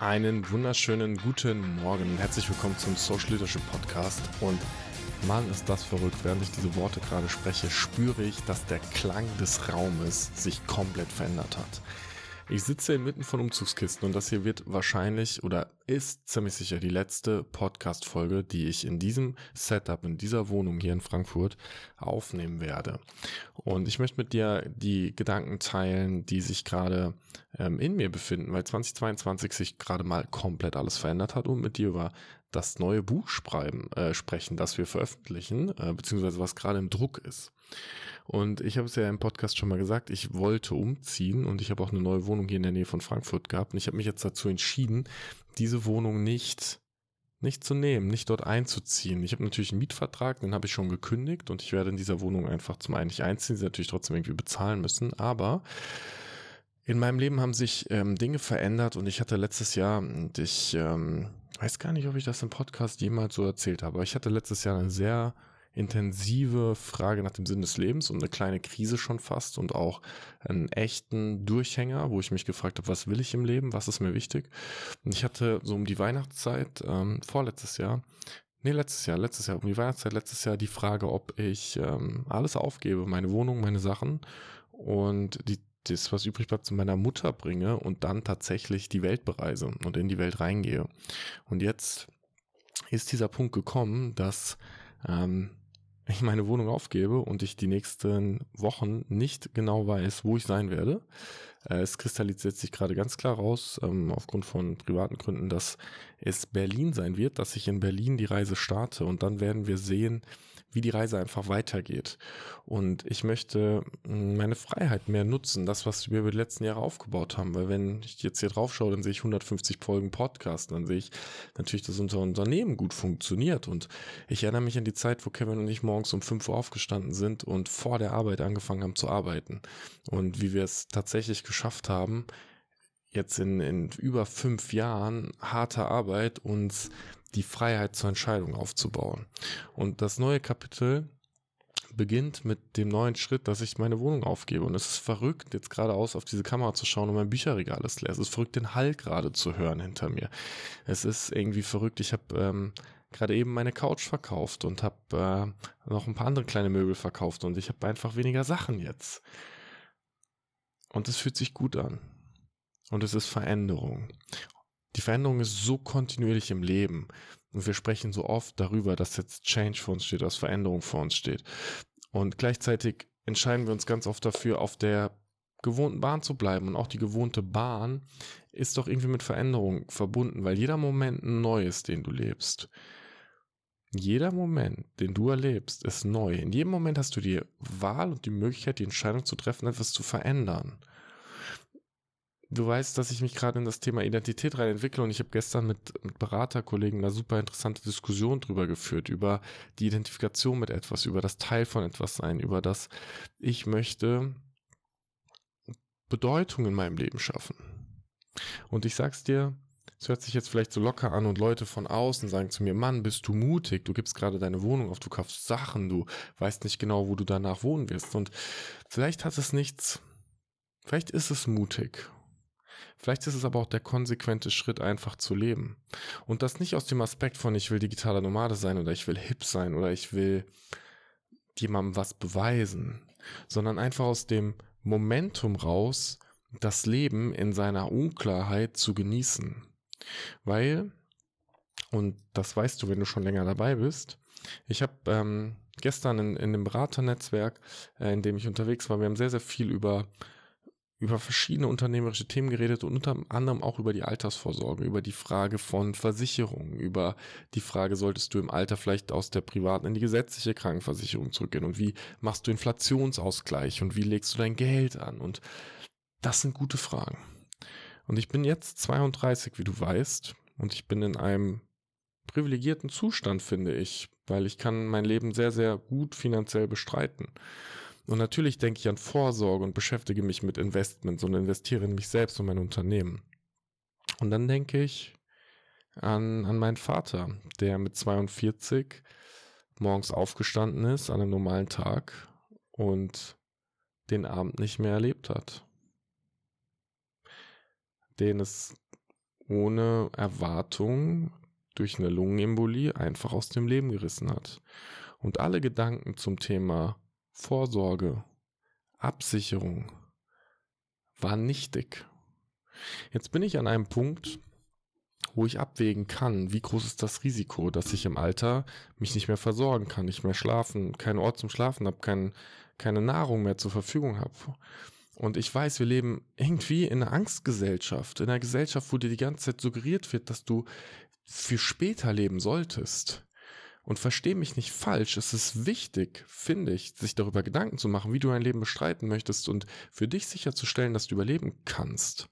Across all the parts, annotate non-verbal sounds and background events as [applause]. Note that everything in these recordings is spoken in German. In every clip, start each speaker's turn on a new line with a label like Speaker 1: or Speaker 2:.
Speaker 1: Einen wunderschönen guten Morgen. Herzlich willkommen zum Social Leadership Podcast. Und Mann, ist das verrückt. Während ich diese Worte gerade spreche, spüre ich, dass der Klang des Raumes sich komplett verändert hat. Ich sitze inmitten von Umzugskisten und das hier wird wahrscheinlich oder ist ziemlich sicher die letzte Podcast-Folge, die ich in diesem Setup, in dieser Wohnung hier in Frankfurt aufnehmen werde. Und ich möchte mit dir die Gedanken teilen, die sich gerade ähm, in mir befinden, weil 2022 sich gerade mal komplett alles verändert hat und mit dir über das neue Buch schreiben, äh, sprechen, das wir veröffentlichen, äh, beziehungsweise was gerade im Druck ist. Und ich habe es ja im Podcast schon mal gesagt, ich wollte umziehen und ich habe auch eine neue Wohnung hier in der Nähe von Frankfurt gehabt. Und ich habe mich jetzt dazu entschieden, diese Wohnung nicht nicht zu nehmen, nicht dort einzuziehen. Ich habe natürlich einen Mietvertrag, den habe ich schon gekündigt und ich werde in dieser Wohnung einfach zum einen nicht einziehen, sie natürlich trotzdem irgendwie bezahlen müssen, aber in meinem Leben haben sich ähm, Dinge verändert und ich hatte letztes Jahr, ich ähm, weiß gar nicht, ob ich das im Podcast jemals so erzählt habe, ich hatte letztes Jahr eine sehr intensive Frage nach dem Sinn des Lebens und eine kleine Krise schon fast und auch einen echten Durchhänger, wo ich mich gefragt habe, was will ich im Leben, was ist mir wichtig. Und ich hatte so um die Weihnachtszeit, ähm, vorletztes Jahr, nee, letztes Jahr, letztes Jahr, um die Weihnachtszeit, letztes Jahr die Frage, ob ich ähm, alles aufgebe, meine Wohnung, meine Sachen und die das, was übrig bleibt, zu meiner Mutter bringe und dann tatsächlich die Welt bereise und in die Welt reingehe. Und jetzt ist dieser Punkt gekommen, dass ähm, ich meine Wohnung aufgebe und ich die nächsten Wochen nicht genau weiß, wo ich sein werde. Äh, es kristallisiert sich gerade ganz klar raus, ähm, aufgrund von privaten Gründen, dass es Berlin sein wird, dass ich in Berlin die Reise starte und dann werden wir sehen, wie die Reise einfach weitergeht. Und ich möchte hm, meine Freiheit mehr nutzen, das, was wir über die letzten Jahre aufgebaut haben. Weil wenn ich jetzt hier drauf schaue, dann sehe ich 150 Folgen Podcast, dann sehe ich natürlich, dass unser Unternehmen gut funktioniert. Und ich erinnere mich an die Zeit, wo Kevin und ich morgens um 5 Uhr aufgestanden sind und vor der Arbeit angefangen haben zu arbeiten. Und wie wir es tatsächlich geschafft haben, jetzt in, in über fünf Jahren harter Arbeit uns die Freiheit zur Entscheidung aufzubauen. Und das neue Kapitel beginnt mit dem neuen Schritt, dass ich meine Wohnung aufgebe. Und es ist verrückt, jetzt geradeaus auf diese Kamera zu schauen und mein Bücherregal ist leer. Es ist verrückt, den Hall gerade zu hören hinter mir. Es ist irgendwie verrückt. Ich habe ähm, gerade eben meine Couch verkauft und habe äh, noch ein paar andere kleine Möbel verkauft und ich habe einfach weniger Sachen jetzt. Und es fühlt sich gut an. Und es ist Veränderung. Die Veränderung ist so kontinuierlich im Leben. Und wir sprechen so oft darüber, dass jetzt Change vor uns steht, dass Veränderung vor uns steht. Und gleichzeitig entscheiden wir uns ganz oft dafür, auf der gewohnten Bahn zu bleiben. Und auch die gewohnte Bahn ist doch irgendwie mit Veränderung verbunden, weil jeder Moment neu ist, den du lebst. Jeder Moment, den du erlebst, ist neu. In jedem Moment hast du die Wahl und die Möglichkeit, die Entscheidung zu treffen, etwas zu verändern. Du weißt, dass ich mich gerade in das Thema Identität rein entwickle und ich habe gestern mit, mit Beraterkollegen eine super interessante Diskussion drüber geführt, über die Identifikation mit etwas, über das Teil von etwas sein, über das ich möchte Bedeutung in meinem Leben schaffen. Und ich sag's dir, es hört sich jetzt vielleicht so locker an und Leute von außen sagen zu mir, Mann, bist du mutig, du gibst gerade deine Wohnung auf, du kaufst Sachen, du weißt nicht genau, wo du danach wohnen wirst. Und vielleicht hat es nichts, vielleicht ist es mutig Vielleicht ist es aber auch der konsequente Schritt, einfach zu leben. Und das nicht aus dem Aspekt von, ich will digitaler Nomade sein oder ich will hip sein oder ich will jemandem was beweisen, sondern einfach aus dem Momentum raus, das Leben in seiner Unklarheit zu genießen. Weil, und das weißt du, wenn du schon länger dabei bist, ich habe ähm, gestern in, in dem Beraternetzwerk, äh, in dem ich unterwegs war, wir haben sehr, sehr viel über über verschiedene unternehmerische Themen geredet und unter anderem auch über die Altersvorsorge, über die Frage von Versicherungen, über die Frage, solltest du im Alter vielleicht aus der privaten in die gesetzliche Krankenversicherung zurückgehen und wie machst du Inflationsausgleich und wie legst du dein Geld an und das sind gute Fragen. Und ich bin jetzt 32, wie du weißt, und ich bin in einem privilegierten Zustand, finde ich, weil ich kann mein Leben sehr, sehr gut finanziell bestreiten. Und natürlich denke ich an Vorsorge und beschäftige mich mit Investments und investiere in mich selbst und mein Unternehmen. Und dann denke ich an, an meinen Vater, der mit 42 morgens aufgestanden ist an einem normalen Tag und den Abend nicht mehr erlebt hat. Den es ohne Erwartung durch eine Lungenembolie einfach aus dem Leben gerissen hat. Und alle Gedanken zum Thema Vorsorge, Absicherung waren nichtig. Jetzt bin ich an einem Punkt, wo ich abwägen kann, wie groß ist das Risiko, dass ich im Alter mich nicht mehr versorgen kann, nicht mehr schlafen, keinen Ort zum Schlafen habe, kein, keine Nahrung mehr zur Verfügung habe. Und ich weiß, wir leben irgendwie in einer Angstgesellschaft, in einer Gesellschaft, wo dir die ganze Zeit suggeriert wird, dass du für später leben solltest. Und verstehe mich nicht falsch, es ist wichtig, finde ich, sich darüber Gedanken zu machen, wie du dein Leben bestreiten möchtest und für dich sicherzustellen, dass du überleben kannst.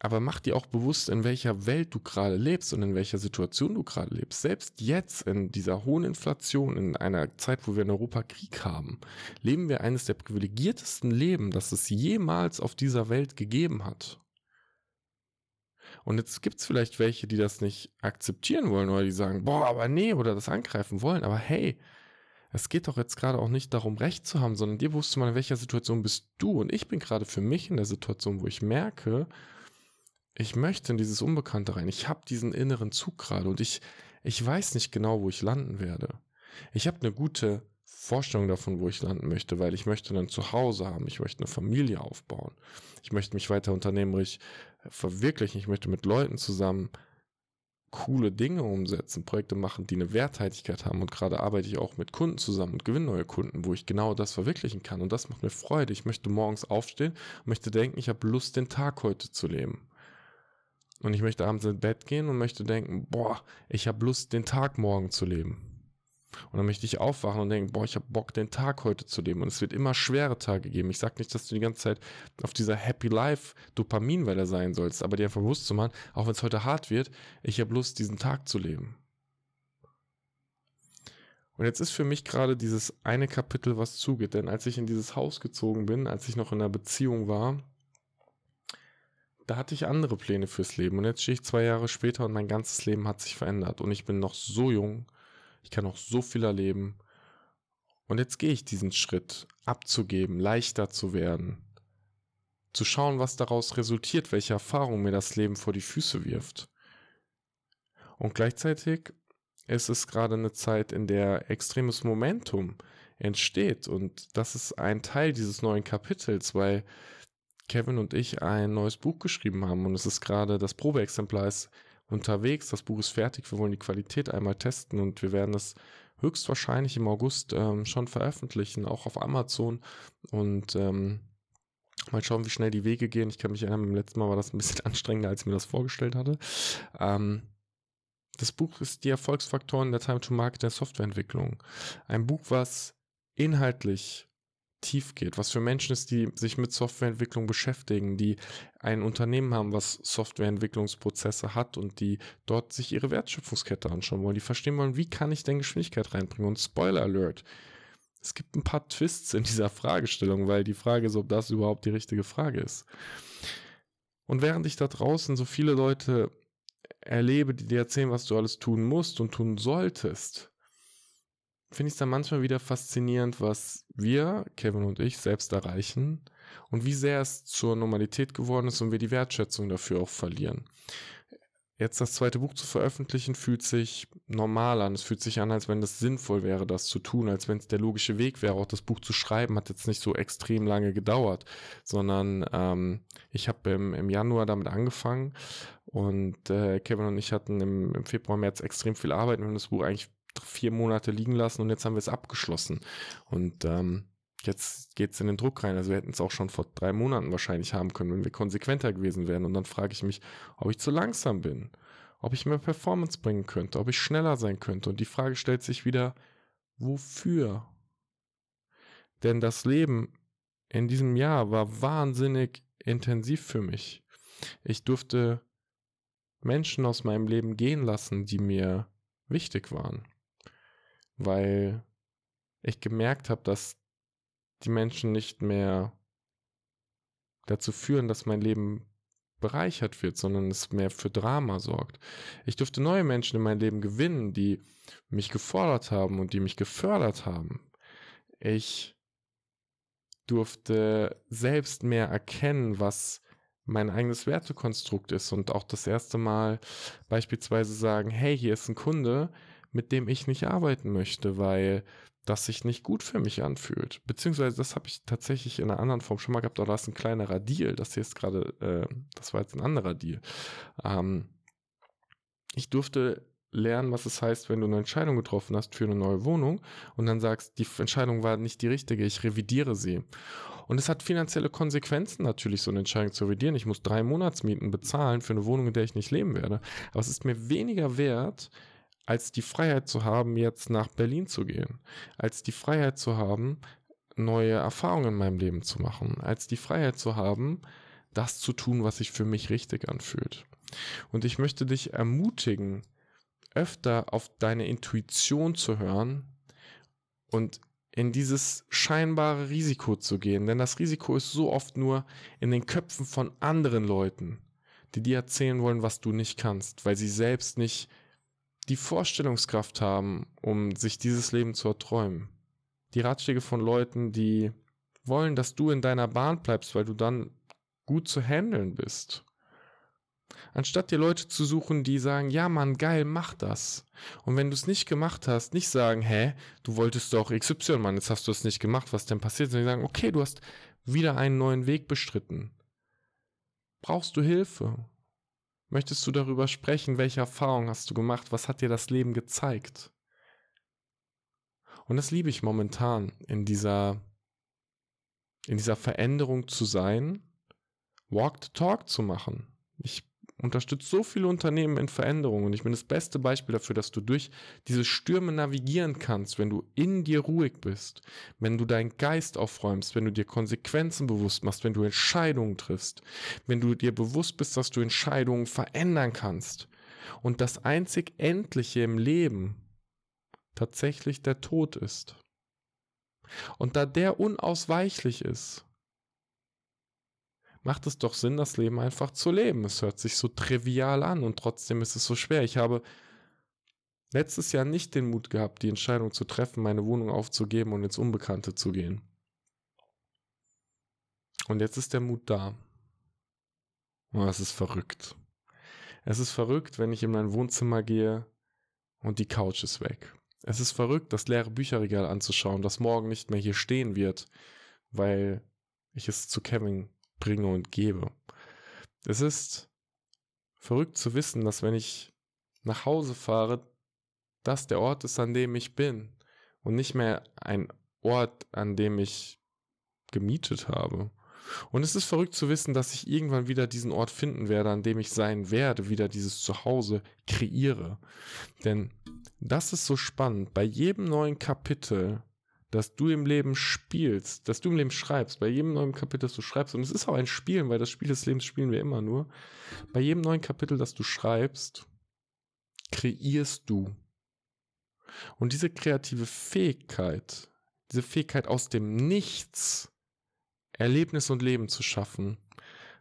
Speaker 1: Aber mach dir auch bewusst, in welcher Welt du gerade lebst und in welcher Situation du gerade lebst. Selbst jetzt in dieser hohen Inflation, in einer Zeit, wo wir in Europa Krieg haben, leben wir eines der privilegiertesten Leben, das es jemals auf dieser Welt gegeben hat. Und jetzt gibt es vielleicht welche, die das nicht akzeptieren wollen oder die sagen, boah, aber nee, oder das angreifen wollen. Aber hey, es geht doch jetzt gerade auch nicht darum, Recht zu haben, sondern dir wusste mal, in welcher Situation bist du. Und ich bin gerade für mich in der Situation, wo ich merke, ich möchte in dieses Unbekannte rein. Ich habe diesen inneren Zug gerade und ich, ich weiß nicht genau, wo ich landen werde. Ich habe eine gute Vorstellung davon, wo ich landen möchte, weil ich möchte dann zu Hause haben, ich möchte eine Familie aufbauen, ich möchte mich weiter unternehmerisch verwirklichen, ich möchte mit Leuten zusammen coole Dinge umsetzen, Projekte machen, die eine Werthaltigkeit haben und gerade arbeite ich auch mit Kunden zusammen und gewinne neue Kunden, wo ich genau das verwirklichen kann und das macht mir Freude. Ich möchte morgens aufstehen und möchte denken, ich habe Lust, den Tag heute zu leben. Und ich möchte abends ins Bett gehen und möchte denken, boah, ich habe Lust, den Tag morgen zu leben. Und dann möchte ich aufwachen und denken, boah, ich habe Bock, den Tag heute zu leben. Und es wird immer schwere Tage geben. Ich sage nicht, dass du die ganze Zeit auf dieser Happy Life Dopaminwelle sein sollst, aber dir einfach bewusst zu machen, auch wenn es heute hart wird, ich habe Lust, diesen Tag zu leben. Und jetzt ist für mich gerade dieses eine Kapitel, was zugeht. Denn als ich in dieses Haus gezogen bin, als ich noch in einer Beziehung war, da hatte ich andere Pläne fürs Leben. Und jetzt stehe ich zwei Jahre später und mein ganzes Leben hat sich verändert. Und ich bin noch so jung. Ich kann noch so viel erleben. Und jetzt gehe ich diesen Schritt, abzugeben, leichter zu werden. Zu schauen, was daraus resultiert, welche Erfahrung mir das Leben vor die Füße wirft. Und gleichzeitig ist es gerade eine Zeit, in der extremes Momentum entsteht. Und das ist ein Teil dieses neuen Kapitels, weil Kevin und ich ein neues Buch geschrieben haben und es ist gerade, das Probeexemplar ist unterwegs, das Buch ist fertig, wir wollen die Qualität einmal testen und wir werden es höchstwahrscheinlich im August ähm, schon veröffentlichen, auch auf Amazon und ähm, mal schauen, wie schnell die Wege gehen. Ich kann mich erinnern, beim letzten Mal war das ein bisschen [laughs] anstrengender, als ich mir das vorgestellt hatte. Ähm, das Buch ist die Erfolgsfaktoren der Time to Market der Softwareentwicklung. Ein Buch, was inhaltlich tief geht, was für Menschen ist, die sich mit Softwareentwicklung beschäftigen, die ein Unternehmen haben, was Softwareentwicklungsprozesse hat und die dort sich ihre Wertschöpfungskette anschauen wollen, die verstehen wollen, wie kann ich denn Geschwindigkeit reinbringen? Und Spoiler Alert, es gibt ein paar Twists in dieser Fragestellung, weil die Frage ist, ob das überhaupt die richtige Frage ist. Und während ich da draußen so viele Leute erlebe, die dir erzählen, was du alles tun musst und tun solltest, finde ich es dann manchmal wieder faszinierend, was wir, Kevin und ich, selbst erreichen und wie sehr es zur Normalität geworden ist und wir die Wertschätzung dafür auch verlieren. Jetzt das zweite Buch zu veröffentlichen, fühlt sich normal an. Es fühlt sich an, als wenn es sinnvoll wäre, das zu tun, als wenn es der logische Weg wäre. Auch das Buch zu schreiben hat jetzt nicht so extrem lange gedauert, sondern ähm, ich habe im, im Januar damit angefangen und äh, Kevin und ich hatten im, im Februar, März extrem viel Arbeit und haben das Buch eigentlich vier Monate liegen lassen und jetzt haben wir es abgeschlossen. Und ähm, jetzt geht es in den Druck rein. Also wir hätten es auch schon vor drei Monaten wahrscheinlich haben können, wenn wir konsequenter gewesen wären. Und dann frage ich mich, ob ich zu langsam bin, ob ich mehr Performance bringen könnte, ob ich schneller sein könnte. Und die Frage stellt sich wieder, wofür? Denn das Leben in diesem Jahr war wahnsinnig intensiv für mich. Ich durfte Menschen aus meinem Leben gehen lassen, die mir wichtig waren weil ich gemerkt habe, dass die Menschen nicht mehr dazu führen, dass mein Leben bereichert wird, sondern es mehr für Drama sorgt. Ich durfte neue Menschen in mein Leben gewinnen, die mich gefordert haben und die mich gefördert haben. Ich durfte selbst mehr erkennen, was mein eigenes Wertekonstrukt ist und auch das erste Mal beispielsweise sagen, hey, hier ist ein Kunde, mit dem ich nicht arbeiten möchte, weil das sich nicht gut für mich anfühlt. Beziehungsweise das habe ich tatsächlich in einer anderen Form schon mal gehabt, aber da ist ein kleinerer Deal. Das hier ist gerade, äh, das war jetzt ein anderer Deal. Ähm, ich durfte lernen, was es heißt, wenn du eine Entscheidung getroffen hast für eine neue Wohnung und dann sagst, die Entscheidung war nicht die richtige, ich revidiere sie. Und es hat finanzielle Konsequenzen natürlich, so eine Entscheidung zu revidieren. Ich muss drei Monatsmieten bezahlen für eine Wohnung, in der ich nicht leben werde. Aber es ist mir weniger wert, als die Freiheit zu haben, jetzt nach Berlin zu gehen, als die Freiheit zu haben, neue Erfahrungen in meinem Leben zu machen, als die Freiheit zu haben, das zu tun, was sich für mich richtig anfühlt. Und ich möchte dich ermutigen, öfter auf deine Intuition zu hören und in dieses scheinbare Risiko zu gehen. Denn das Risiko ist so oft nur in den Köpfen von anderen Leuten, die dir erzählen wollen, was du nicht kannst, weil sie selbst nicht die Vorstellungskraft haben, um sich dieses Leben zu erträumen. Die Ratschläge von Leuten, die wollen, dass du in deiner Bahn bleibst, weil du dann gut zu handeln bist. Anstatt dir Leute zu suchen, die sagen, ja Mann, geil, mach das. Und wenn du es nicht gemacht hast, nicht sagen, hä, du wolltest doch XY, Mann, jetzt hast du es nicht gemacht, was denn passiert? Sondern sagen, okay, du hast wieder einen neuen Weg bestritten. Brauchst du Hilfe? Möchtest du darüber sprechen, welche Erfahrungen hast du gemacht? Was hat dir das Leben gezeigt? Und das liebe ich momentan in dieser, in dieser Veränderung zu sein, Walk the Talk zu machen. Ich unterstützt so viele Unternehmen in Veränderungen und ich bin das beste Beispiel dafür, dass du durch diese Stürme navigieren kannst, wenn du in dir ruhig bist, wenn du deinen Geist aufräumst, wenn du dir Konsequenzen bewusst machst, wenn du Entscheidungen triffst, wenn du dir bewusst bist, dass du Entscheidungen verändern kannst und das einzig Endliche im Leben tatsächlich der Tod ist. Und da der unausweichlich ist, macht es doch Sinn, das Leben einfach zu leben. Es hört sich so trivial an und trotzdem ist es so schwer. Ich habe letztes Jahr nicht den Mut gehabt, die Entscheidung zu treffen, meine Wohnung aufzugeben und ins Unbekannte zu gehen. Und jetzt ist der Mut da. Oh, es ist verrückt. Es ist verrückt, wenn ich in mein Wohnzimmer gehe und die Couch ist weg. Es ist verrückt, das leere Bücherregal anzuschauen, das morgen nicht mehr hier stehen wird, weil ich es zu Kevin bringe und gebe. Es ist verrückt zu wissen, dass wenn ich nach Hause fahre, das der Ort ist, an dem ich bin und nicht mehr ein Ort, an dem ich gemietet habe. Und es ist verrückt zu wissen, dass ich irgendwann wieder diesen Ort finden werde, an dem ich sein werde, wieder dieses Zuhause kreiere. Denn das ist so spannend. Bei jedem neuen Kapitel dass du im Leben spielst, dass du im Leben schreibst, bei jedem neuen Kapitel, das du schreibst, und es ist auch ein Spielen, weil das Spiel des Lebens spielen wir immer nur, bei jedem neuen Kapitel, das du schreibst, kreierst du. Und diese kreative Fähigkeit, diese Fähigkeit aus dem Nichts Erlebnis und Leben zu schaffen,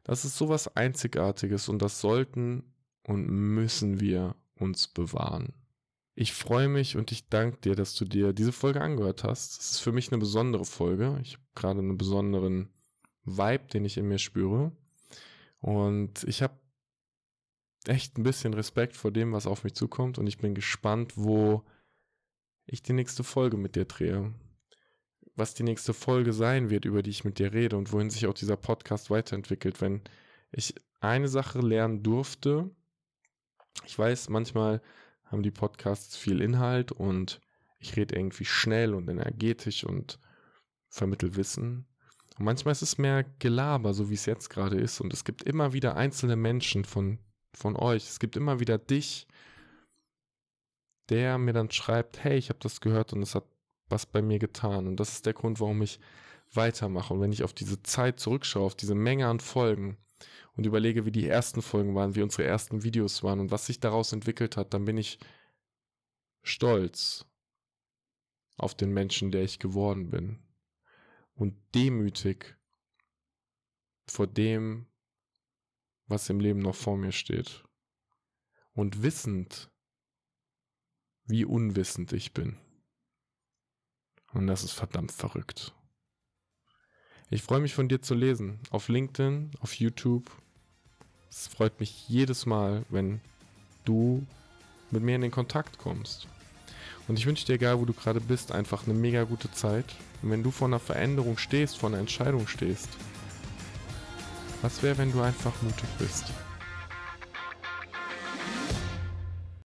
Speaker 1: das ist sowas Einzigartiges und das sollten und müssen wir uns bewahren. Ich freue mich und ich danke dir, dass du dir diese Folge angehört hast. Es ist für mich eine besondere Folge. Ich habe gerade einen besonderen Vibe, den ich in mir spüre. Und ich habe echt ein bisschen Respekt vor dem, was auf mich zukommt. Und ich bin gespannt, wo ich die nächste Folge mit dir drehe. Was die nächste Folge sein wird, über die ich mit dir rede und wohin sich auch dieser Podcast weiterentwickelt. Wenn ich eine Sache lernen durfte, ich weiß, manchmal haben die Podcasts viel Inhalt und ich rede irgendwie schnell und energetisch und vermittel Wissen. Und manchmal ist es mehr Gelaber, so wie es jetzt gerade ist. Und es gibt immer wieder einzelne Menschen von, von euch. Es gibt immer wieder dich, der mir dann schreibt, hey, ich habe das gehört und es hat was bei mir getan. Und das ist der Grund, warum ich weitermache. Und wenn ich auf diese Zeit zurückschaue, auf diese Menge an Folgen, und überlege, wie die ersten Folgen waren, wie unsere ersten Videos waren und was sich daraus entwickelt hat, dann bin ich stolz auf den Menschen, der ich geworden bin und demütig vor dem, was im Leben noch vor mir steht und wissend, wie unwissend ich bin. Und das ist verdammt verrückt. Ich freue mich von dir zu lesen. Auf LinkedIn, auf YouTube Es freut mich jedes Mal, wenn du mit mir in den Kontakt kommst. Und ich wünsche dir, egal wo du gerade bist, einfach eine mega gute Zeit. Und wenn du vor einer Veränderung stehst, vor einer Entscheidung stehst, was wäre, wenn du einfach mutig bist?